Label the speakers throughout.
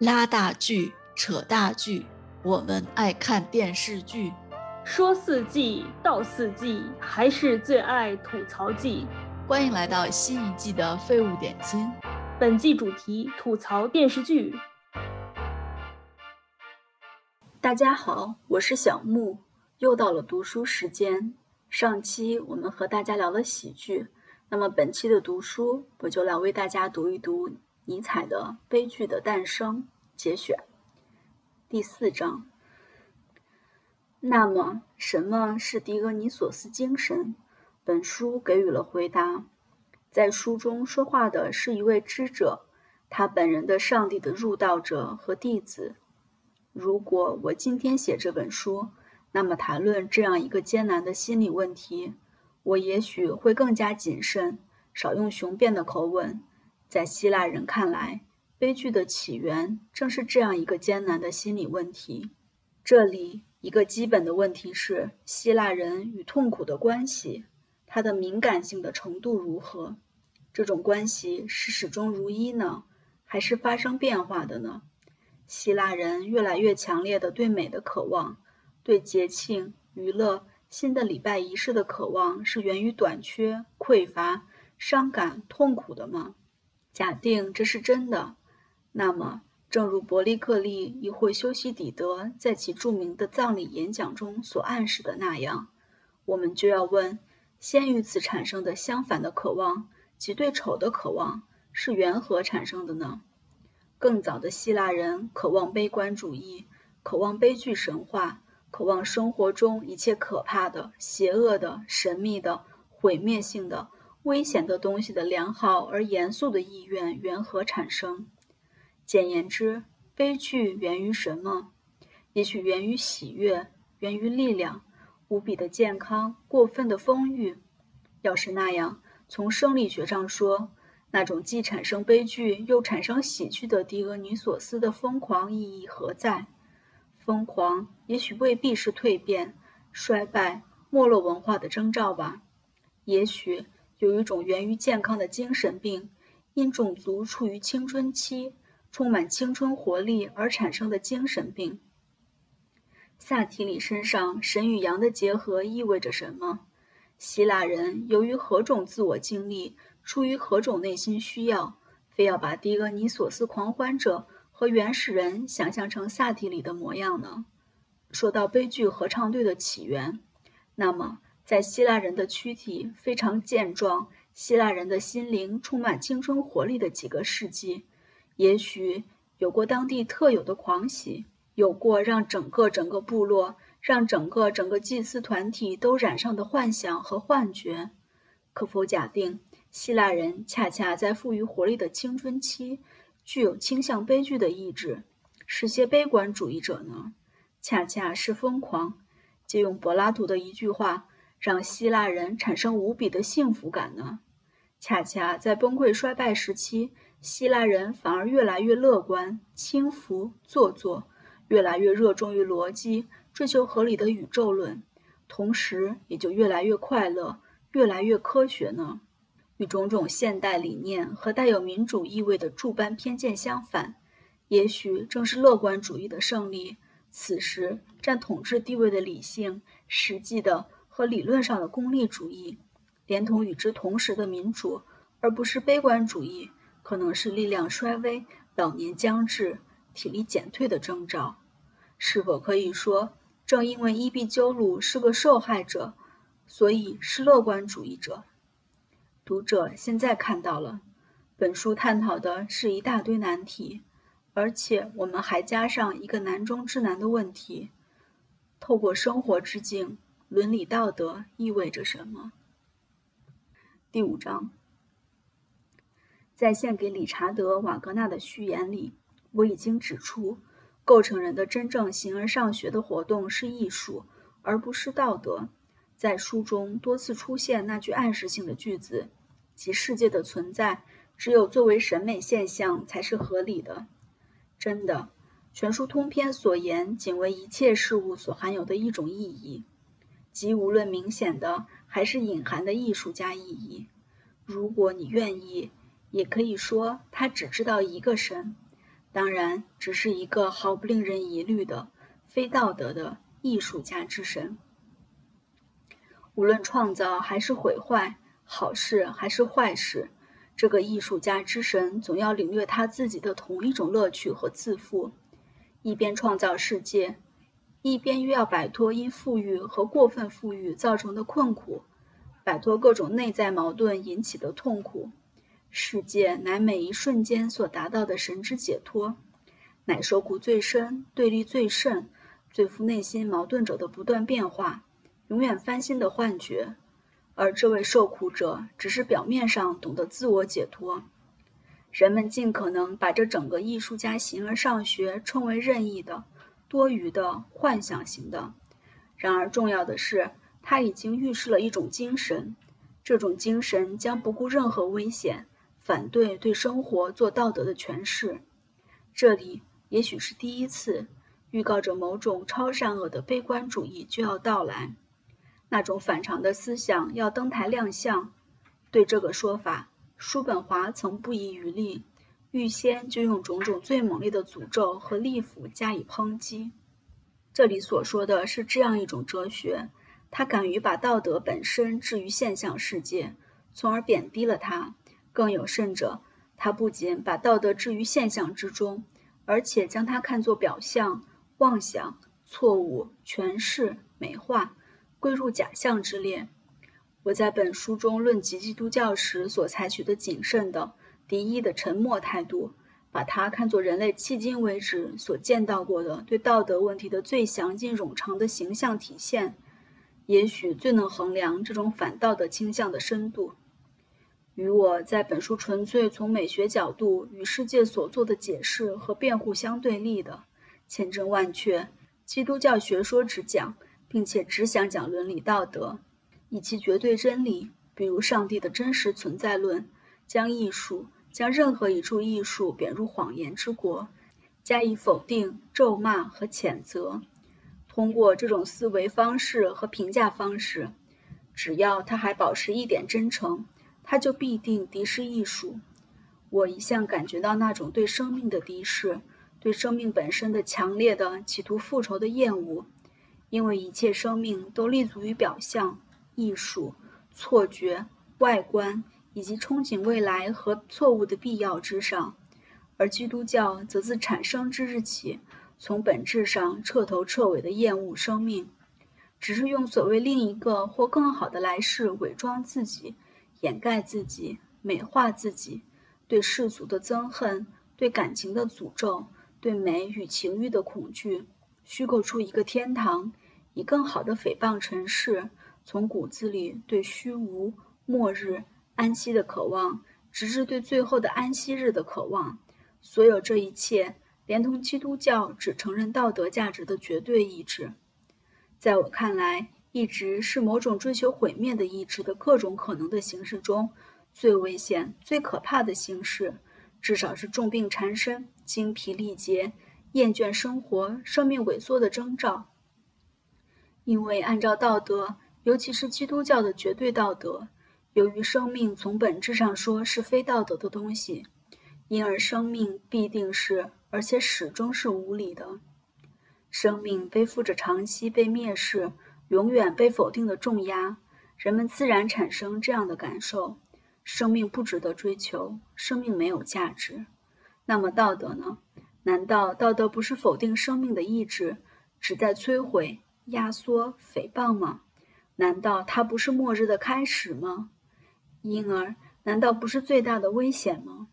Speaker 1: 拉大锯、扯大锯，我们爱看电视剧。
Speaker 2: 说四季道四季，还是最爱吐槽季。
Speaker 1: 欢迎来到新一季的废物点心。
Speaker 2: 本季主题吐槽电视剧。
Speaker 3: 大家好，我是小木，又到了读书时间。上期我们和大家聊了喜剧，那么本期的读书，我就来为大家读一读。尼采的《悲剧的诞生》节选，第四章。那么，什么是狄俄尼索斯精神？本书给予了回答。在书中说话的是一位知者，他本人的上帝的入道者和弟子。如果我今天写这本书，那么谈论这样一个艰难的心理问题，我也许会更加谨慎，少用雄辩的口吻。在希腊人看来，悲剧的起源正是这样一个艰难的心理问题。这里一个基本的问题是：希腊人与痛苦的关系，它的敏感性的程度如何？这种关系是始终如一呢，还是发生变化的呢？希腊人越来越强烈的对美的渴望，对节庆、娱乐、新的礼拜仪式的渴望，是源于短缺、匮乏、伤感、痛苦的吗？假定这是真的，那么，正如伯利克利亦或修昔底德在其著名的葬礼演讲中所暗示的那样，我们就要问：先于此产生的相反的渴望及对丑的渴望是缘何产生的呢？更早的希腊人渴望悲观主义，渴望悲剧神话，渴望生活中一切可怕的、邪恶的、神秘的、毁灭性的。危险的东西的良好而严肃的意愿缘何产生？简言之，悲剧源于什么？也许源于喜悦，源于力量，无比的健康，过分的丰裕。要是那样，从生理学上说，那种既产生悲剧又产生喜剧的狄俄尼索斯的疯狂意义何在？疯狂也许未必是蜕变、衰败、没落文化的征兆吧？也许。有一种源于健康的精神病，因种族处于青春期，充满青春活力而产生的精神病。萨提里身上神与羊的结合意味着什么？希腊人由于何种自我经历，出于何种内心需要，非要把狄俄尼索斯狂欢者和原始人想象成萨提里的模样呢？说到悲剧合唱队的起源，那么。在希腊人的躯体非常健壮，希腊人的心灵充满青春活力的几个世纪，也许有过当地特有的狂喜，有过让整个整个部落、让整个整个祭司团体都染上的幻想和幻觉。可否假定，希腊人恰恰在富于活力的青春期，具有倾向悲剧的意志？是些悲观主义者呢？恰恰是疯狂。借用柏拉图的一句话。让希腊人产生无比的幸福感呢？恰恰在崩溃衰败时期，希腊人反而越来越乐观、轻浮、做作，越来越热衷于逻辑，追求合理的宇宙论，同时也就越来越快乐、越来越科学呢？与种种现代理念和带有民主意味的诸般偏见相反，也许正是乐观主义的胜利。此时占统治地位的理性，实际的。和理论上的功利主义，连同与之同时的民主，而不是悲观主义，可能是力量衰微、老年将至、体力减退的征兆。是否可以说，正因为伊壁鸠鲁是个受害者，所以是乐观主义者？读者现在看到了，本书探讨的是一大堆难题，而且我们还加上一个难中之难的问题：透过生活之境。伦理道德意味着什么？第五章，在献给理查德·瓦格纳的序言里，我已经指出，构成人的真正形而上学的活动是艺术，而不是道德。在书中多次出现那句暗示性的句子，即世界的存在只有作为审美现象才是合理的。真的，全书通篇所言，仅为一切事物所含有的一种意义。即无论明显的还是隐含的艺术家意义，如果你愿意，也可以说他只知道一个神，当然，只是一个毫不令人疑虑的非道德的艺术家之神。无论创造还是毁坏，好事还是坏事，这个艺术家之神总要领略他自己的同一种乐趣和自负：一边创造世界，一边又要摆脱因富裕和过分富裕造成的困苦，摆脱各种内在矛盾引起的痛苦。世界乃每一瞬间所达到的神之解脱，乃受苦最深、对立最甚、最富内心矛盾者的不断变化、永远翻新的幻觉。而这位受苦者只是表面上懂得自我解脱。人们尽可能把这整个艺术家形而上学称为任意的、多余的、幻想型的。然而，重要的是，他已经预示了一种精神，这种精神将不顾任何危险。反对对生活做道德的诠释，这里也许是第一次预告着某种超善恶的悲观主义就要到来，那种反常的思想要登台亮相。对这个说法，叔本华曾不遗余力，预先就用种种最猛烈的诅咒和利斧加以抨击。这里所说的是这样一种哲学，他敢于把道德本身置于现象世界，从而贬低了它。更有甚者，他不仅把道德置于现象之中，而且将它看作表象、妄想、错误、诠释、美化，归入假象之列。我在本书中论及基督教时所采取的谨慎的、敌意的沉默态度，把它看作人类迄今为止所见到过的对道德问题的最详尽冗长的形象体现，也许最能衡量这种反道德倾向的深度。与我在本书纯粹从美学角度与世界所做的解释和辩护相对立的，千真万确，基督教学说只讲，并且只想讲伦理道德，以其绝对真理，比如上帝的真实存在论，将艺术，将任何一处艺术贬入谎言之国，加以否定、咒骂和谴责。通过这种思维方式和评价方式，只要他还保持一点真诚。他就必定敌视艺术。我一向感觉到那种对生命的敌视，对生命本身的强烈的企图复仇的厌恶，因为一切生命都立足于表象、艺术、错觉、外观以及憧憬未来和错误的必要之上，而基督教则自产生之日起，从本质上彻头彻尾的厌恶生命，只是用所谓另一个或更好的来世伪装自己。掩盖自己，美化自己，对世俗的憎恨，对感情的诅咒，对美与情欲的恐惧，虚构出一个天堂，以更好的诽谤尘世。从骨子里对虚无、末日、安息的渴望，直至对最后的安息日的渴望，所有这一切，连同基督教只承认道德价值的绝对意志，在我看来。一直是某种追求毁灭的意志的各种可能的形式中最危险、最可怕的形式，至少是重病缠身、精疲力竭、厌倦生活、生命萎缩的征兆。因为按照道德，尤其是基督教的绝对道德，由于生命从本质上说是非道德的东西，因而生命必定是，而且始终是无理的。生命背负着长期被蔑视。永远被否定的重压，人们自然产生这样的感受：生命不值得追求，生命没有价值。那么道德呢？难道道德不是否定生命的意志，旨在摧毁、压缩、诽谤吗？难道它不是末日的开始吗？因而，难道不是最大的危险吗？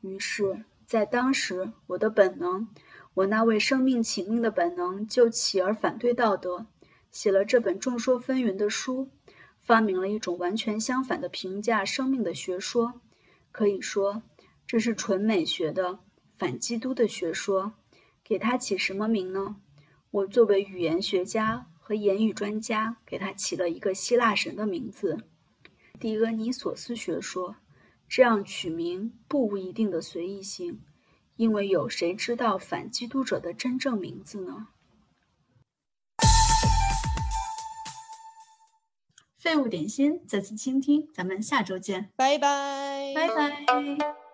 Speaker 3: 于是，在当时，我的本能，我那为生命请命的本能，就起而反对道德。写了这本众说纷纭的书，发明了一种完全相反的评价生命的学说。可以说，这是纯美学的反基督的学说。给它起什么名呢？我作为语言学家和言语专家，给它起了一个希腊神的名字——狄俄尼索斯学说。这样取名不无一定的随意性，因为有谁知道反基督者的真正名字呢？
Speaker 1: 废物点心，再次倾听，咱们下周见，
Speaker 4: 拜拜，
Speaker 1: 拜拜。